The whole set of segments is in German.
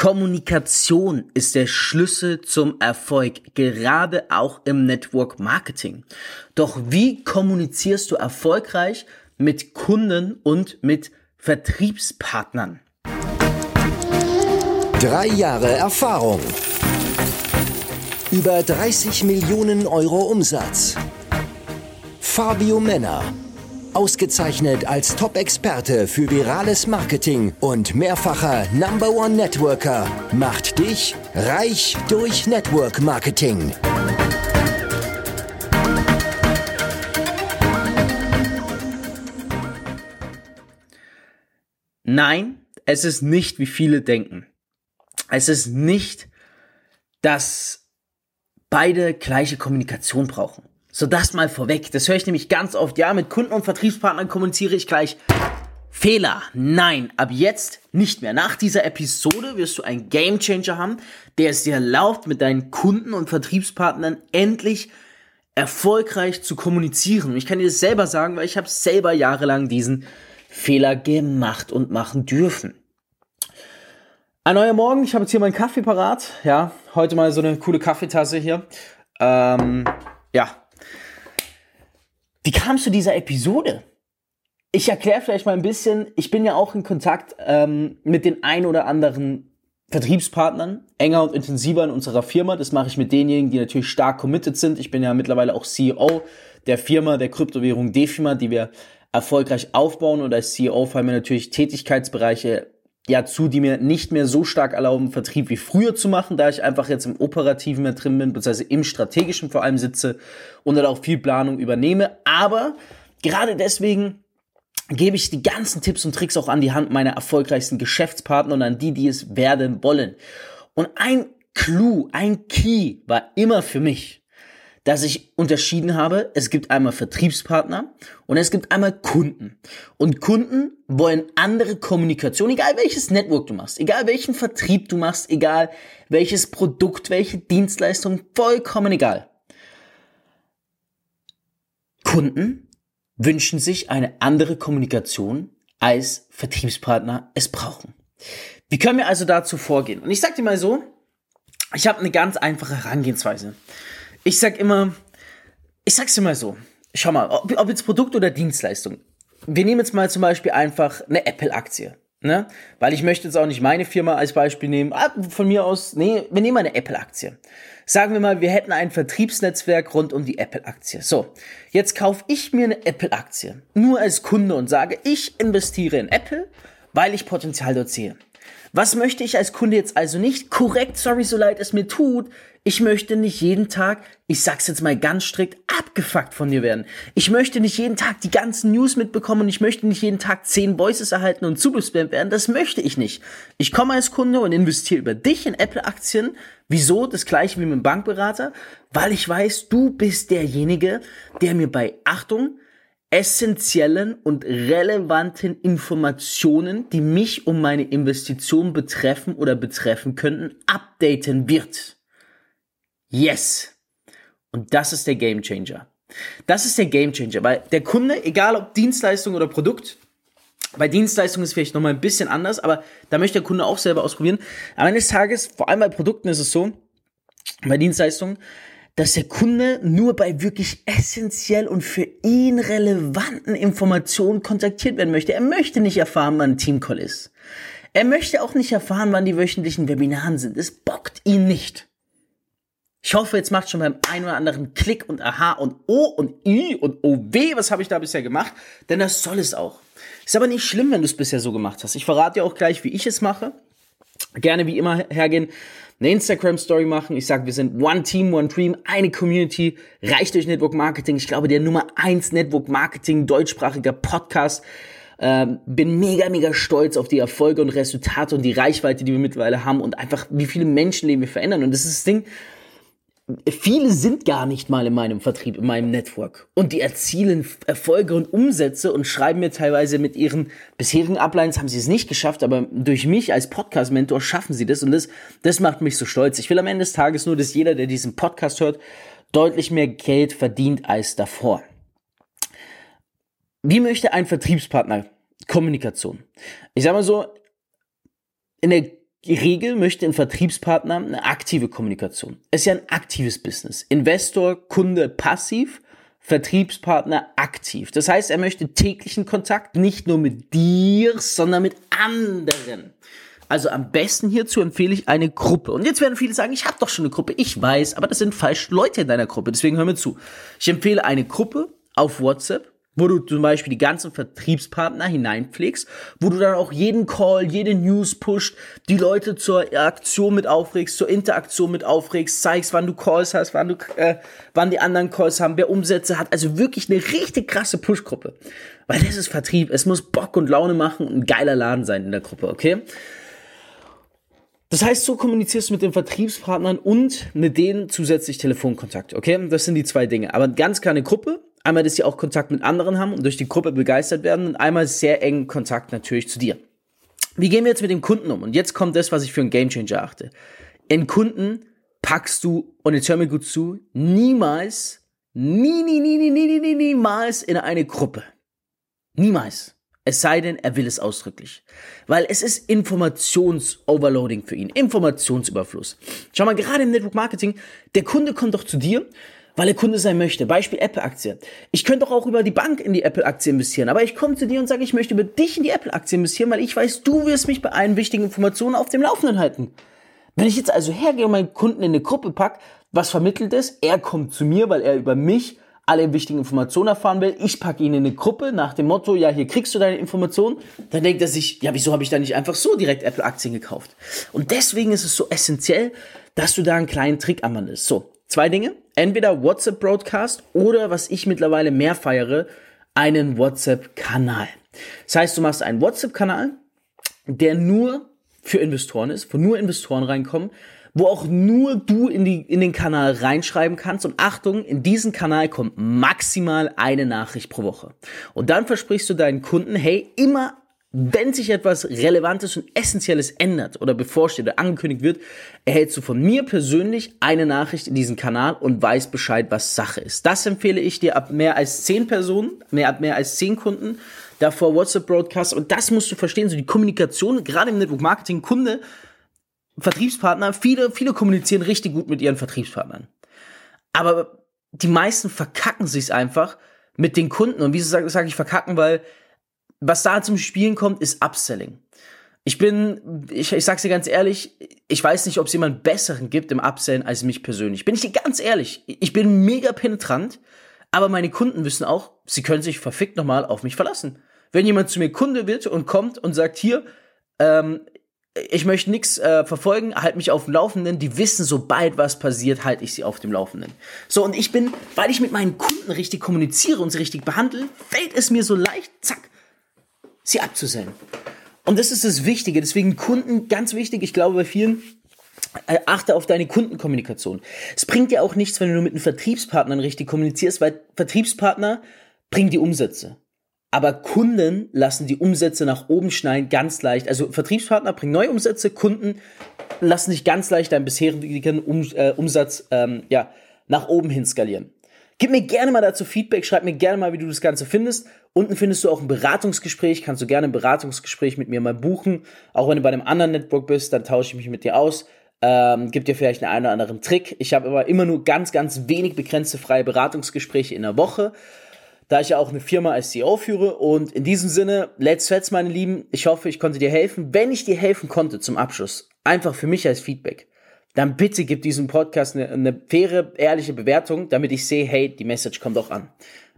Kommunikation ist der Schlüssel zum Erfolg, gerade auch im Network Marketing. Doch wie kommunizierst du erfolgreich mit Kunden und mit Vertriebspartnern? Drei Jahre Erfahrung. Über 30 Millionen Euro Umsatz. Fabio Männer Ausgezeichnet als Top-Experte für virales Marketing und mehrfacher Number One Networker macht dich reich durch Network Marketing. Nein, es ist nicht, wie viele denken. Es ist nicht, dass beide gleiche Kommunikation brauchen. So das mal vorweg. Das höre ich nämlich ganz oft. Ja, mit Kunden und Vertriebspartnern kommuniziere ich gleich. Fehler. Nein, ab jetzt nicht mehr. Nach dieser Episode wirst du einen Gamechanger haben, der es dir erlaubt, mit deinen Kunden und Vertriebspartnern endlich erfolgreich zu kommunizieren. Ich kann dir das selber sagen, weil ich habe selber jahrelang diesen Fehler gemacht und machen dürfen. Ein neuer Morgen, ich habe jetzt hier meinen Kaffee parat. Ja, heute mal so eine coole Kaffeetasse hier. Ähm, ja, wie kam es zu dieser Episode? Ich erkläre vielleicht mal ein bisschen, ich bin ja auch in Kontakt ähm, mit den ein oder anderen Vertriebspartnern, enger und intensiver in unserer Firma. Das mache ich mit denjenigen, die natürlich stark committed sind. Ich bin ja mittlerweile auch CEO der Firma, der Kryptowährung Defima, die wir erfolgreich aufbauen. Und als CEO fallen mir natürlich Tätigkeitsbereiche ja zu, die mir nicht mehr so stark erlauben, Vertrieb wie früher zu machen, da ich einfach jetzt im Operativen mehr drin bin, beziehungsweise im Strategischen vor allem sitze und dann auch viel Planung übernehme. Aber gerade deswegen gebe ich die ganzen Tipps und Tricks auch an die Hand meiner erfolgreichsten Geschäftspartner und an die, die es werden wollen. Und ein Clou, ein Key war immer für mich, dass ich unterschieden habe, es gibt einmal Vertriebspartner und es gibt einmal Kunden. Und Kunden wollen andere Kommunikation, egal welches Network du machst, egal welchen Vertrieb du machst, egal welches Produkt, welche Dienstleistung, vollkommen egal. Kunden wünschen sich eine andere Kommunikation, als Vertriebspartner es brauchen. Wie können wir also dazu vorgehen? Und ich sag dir mal so, ich habe eine ganz einfache Herangehensweise. Ich sag immer, ich sag's mal so. Schau mal, ob, ob jetzt Produkt oder Dienstleistung. Wir nehmen jetzt mal zum Beispiel einfach eine Apple-Aktie. Ne? Weil ich möchte jetzt auch nicht meine Firma als Beispiel nehmen. Ah, von mir aus, nee, wir nehmen eine Apple-Aktie. Sagen wir mal, wir hätten ein Vertriebsnetzwerk rund um die Apple-Aktie. So, jetzt kaufe ich mir eine Apple-Aktie. Nur als Kunde und sage, ich investiere in Apple, weil ich Potenzial dort sehe. Was möchte ich als Kunde jetzt also nicht? Korrekt, sorry, so leid es mir tut. Ich möchte nicht jeden Tag, ich sag's jetzt mal ganz strikt, abgefuckt von dir werden. Ich möchte nicht jeden Tag die ganzen News mitbekommen und ich möchte nicht jeden Tag zehn Voices erhalten und zugespammt werden. Das möchte ich nicht. Ich komme als Kunde und investiere über dich in Apple-Aktien. Wieso? Das gleiche wie mit dem Bankberater. Weil ich weiß, du bist derjenige, der mir bei Achtung, essentiellen und relevanten Informationen, die mich um meine Investition betreffen oder betreffen könnten, updaten wird. Yes. Und das ist der Game Changer. Das ist der Game Changer, weil der Kunde, egal ob Dienstleistung oder Produkt, bei Dienstleistungen ist es vielleicht nochmal ein bisschen anders, aber da möchte der Kunde auch selber ausprobieren. Am Ende des Tages, vor allem bei Produkten ist es so, bei Dienstleistungen, dass der Kunde nur bei wirklich essentiell und für ihn relevanten Informationen kontaktiert werden möchte. Er möchte nicht erfahren, wann ein Teamcall ist. Er möchte auch nicht erfahren, wann die wöchentlichen Webinaren sind. Es bockt ihn nicht. Ich hoffe, jetzt macht schon beim einen oder anderen Klick und Aha und O und I und OW, was habe ich da bisher gemacht? Denn das soll es auch. Ist aber nicht schlimm, wenn du es bisher so gemacht hast. Ich verrate dir auch gleich, wie ich es mache. Gerne wie immer hergehen, eine Instagram-Story machen. Ich sage, wir sind One Team, One Dream, eine Community, reicht durch Network Marketing. Ich glaube, der Nummer eins Network Marketing deutschsprachiger Podcast. Ähm, bin mega, mega stolz auf die Erfolge und Resultate und die Reichweite, die wir mittlerweile haben und einfach, wie viele Menschenleben wir verändern. Und das ist das Ding, viele sind gar nicht mal in meinem Vertrieb, in meinem Network. Und die erzielen Erfolge und Umsätze und schreiben mir teilweise mit ihren bisherigen Uplines haben sie es nicht geschafft, aber durch mich als Podcast-Mentor schaffen sie das und das, das macht mich so stolz. Ich will am Ende des Tages nur, dass jeder, der diesen Podcast hört, deutlich mehr Geld verdient als davor. Wie möchte ein Vertriebspartner Kommunikation? Ich sag mal so, in der Regel möchte ein Vertriebspartner eine aktive Kommunikation. Es ist ja ein aktives Business. Investor, Kunde passiv, Vertriebspartner aktiv. Das heißt, er möchte täglichen Kontakt nicht nur mit dir, sondern mit anderen. Also am besten hierzu empfehle ich eine Gruppe. Und jetzt werden viele sagen, ich habe doch schon eine Gruppe. Ich weiß, aber das sind falsche Leute in deiner Gruppe. Deswegen hör mir zu. Ich empfehle eine Gruppe auf WhatsApp wo du zum Beispiel die ganzen Vertriebspartner hineinpflegst, wo du dann auch jeden Call, jede News pusht, die Leute zur Aktion mit aufregst, zur Interaktion mit aufregst, zeigst, wann du Calls hast, wann du, äh, wann die anderen Calls haben, wer Umsätze hat. Also wirklich eine richtig krasse Push-Gruppe. Weil das ist Vertrieb. Es muss Bock und Laune machen und ein geiler Laden sein in der Gruppe, okay? Das heißt, so kommunizierst du mit den Vertriebspartnern und mit denen zusätzlich Telefonkontakt, okay? Das sind die zwei Dinge. Aber ganz kleine Gruppe, Einmal, dass sie auch Kontakt mit anderen haben und durch die Gruppe begeistert werden und einmal sehr engen Kontakt natürlich zu dir. Wie gehen wir jetzt mit dem Kunden um? Und jetzt kommt das, was ich für einen Gamechanger achte. In Kunden packst du, und jetzt hör mir gut zu, niemals, nie, nie, nie, nie, nie, nie, niemals in eine Gruppe. Niemals. Es sei denn, er will es ausdrücklich. Weil es ist Informations-Overloading für ihn. Informationsüberfluss. Schau mal, gerade im Network Marketing, der Kunde kommt doch zu dir weil er Kunde sein möchte. Beispiel Apple-Aktie. Ich könnte auch über die Bank in die Apple-Aktie investieren, aber ich komme zu dir und sage, ich möchte über dich in die Apple-Aktie investieren, weil ich weiß, du wirst mich bei allen wichtigen Informationen auf dem Laufenden halten. Wenn ich jetzt also hergehe und meinen Kunden in eine Gruppe pack, was vermittelt es? Er kommt zu mir, weil er über mich alle wichtigen Informationen erfahren will. Ich packe ihn in eine Gruppe nach dem Motto, ja, hier kriegst du deine Informationen. Dann denkt er sich, ja, wieso habe ich da nicht einfach so direkt Apple-Aktien gekauft? Und deswegen ist es so essentiell, dass du da einen kleinen Trick anwendest. So, Zwei Dinge. Entweder WhatsApp-Broadcast oder, was ich mittlerweile mehr feiere, einen WhatsApp-Kanal. Das heißt, du machst einen WhatsApp-Kanal, der nur für Investoren ist, wo nur Investoren reinkommen, wo auch nur du in, die, in den Kanal reinschreiben kannst. Und Achtung, in diesen Kanal kommt maximal eine Nachricht pro Woche. Und dann versprichst du deinen Kunden, hey, immer wenn sich etwas Relevantes und Essentielles ändert oder bevorsteht oder angekündigt wird, erhältst du von mir persönlich eine Nachricht in diesem Kanal und weißt Bescheid, was Sache ist. Das empfehle ich dir ab mehr als zehn Personen, mehr ab mehr als zehn Kunden, davor WhatsApp Broadcast und das musst du verstehen, so die Kommunikation, gerade im Network Marketing, Kunde, Vertriebspartner, viele, viele kommunizieren richtig gut mit ihren Vertriebspartnern. Aber die meisten verkacken sich's einfach mit den Kunden und wieso sage sag ich verkacken, weil was da zum Spielen kommt, ist Upselling. Ich bin, ich, ich sag's dir ganz ehrlich, ich weiß nicht, ob es jemand besseren gibt im Upsellen als mich persönlich. Bin ich dir ganz ehrlich, ich bin mega penetrant, aber meine Kunden wissen auch, sie können sich verfickt nochmal auf mich verlassen. Wenn jemand zu mir Kunde wird und kommt und sagt, hier, ähm, ich möchte nichts äh, verfolgen, halt mich auf dem Laufenden. Die wissen, sobald was passiert, halte ich sie auf dem Laufenden. So, und ich bin, weil ich mit meinen Kunden richtig kommuniziere und sie richtig behandle, fällt es mir so leicht, zack, sie abzusenden. Und das ist das Wichtige. Deswegen Kunden, ganz wichtig, ich glaube bei vielen, äh, achte auf deine Kundenkommunikation. Es bringt dir auch nichts, wenn du mit einem Vertriebspartnern richtig kommunizierst, weil Vertriebspartner bringen die Umsätze. Aber Kunden lassen die Umsätze nach oben schneiden ganz leicht. Also Vertriebspartner bringen neue Umsätze, Kunden lassen sich ganz leicht deinen bisherigen um, äh, Umsatz ähm, ja, nach oben hin skalieren. Gib mir gerne mal dazu Feedback, schreib mir gerne mal, wie du das Ganze findest. Unten findest du auch ein Beratungsgespräch, kannst du gerne ein Beratungsgespräch mit mir mal buchen. Auch wenn du bei einem anderen Network bist, dann tausche ich mich mit dir aus. Ähm, gibt dir vielleicht einen, einen oder anderen Trick. Ich habe aber immer nur ganz, ganz wenig begrenzte freie Beratungsgespräche in der Woche, da ich ja auch eine Firma als CEO führe. Und in diesem Sinne, let's fets, meine Lieben. Ich hoffe, ich konnte dir helfen. Wenn ich dir helfen konnte zum Abschluss, einfach für mich als Feedback dann bitte gib diesem Podcast eine, eine faire, ehrliche Bewertung, damit ich sehe, hey, die Message kommt auch an.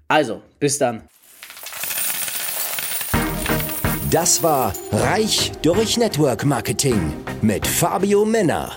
Also, bis dann. Das war Reich durch Network Marketing mit Fabio Männer.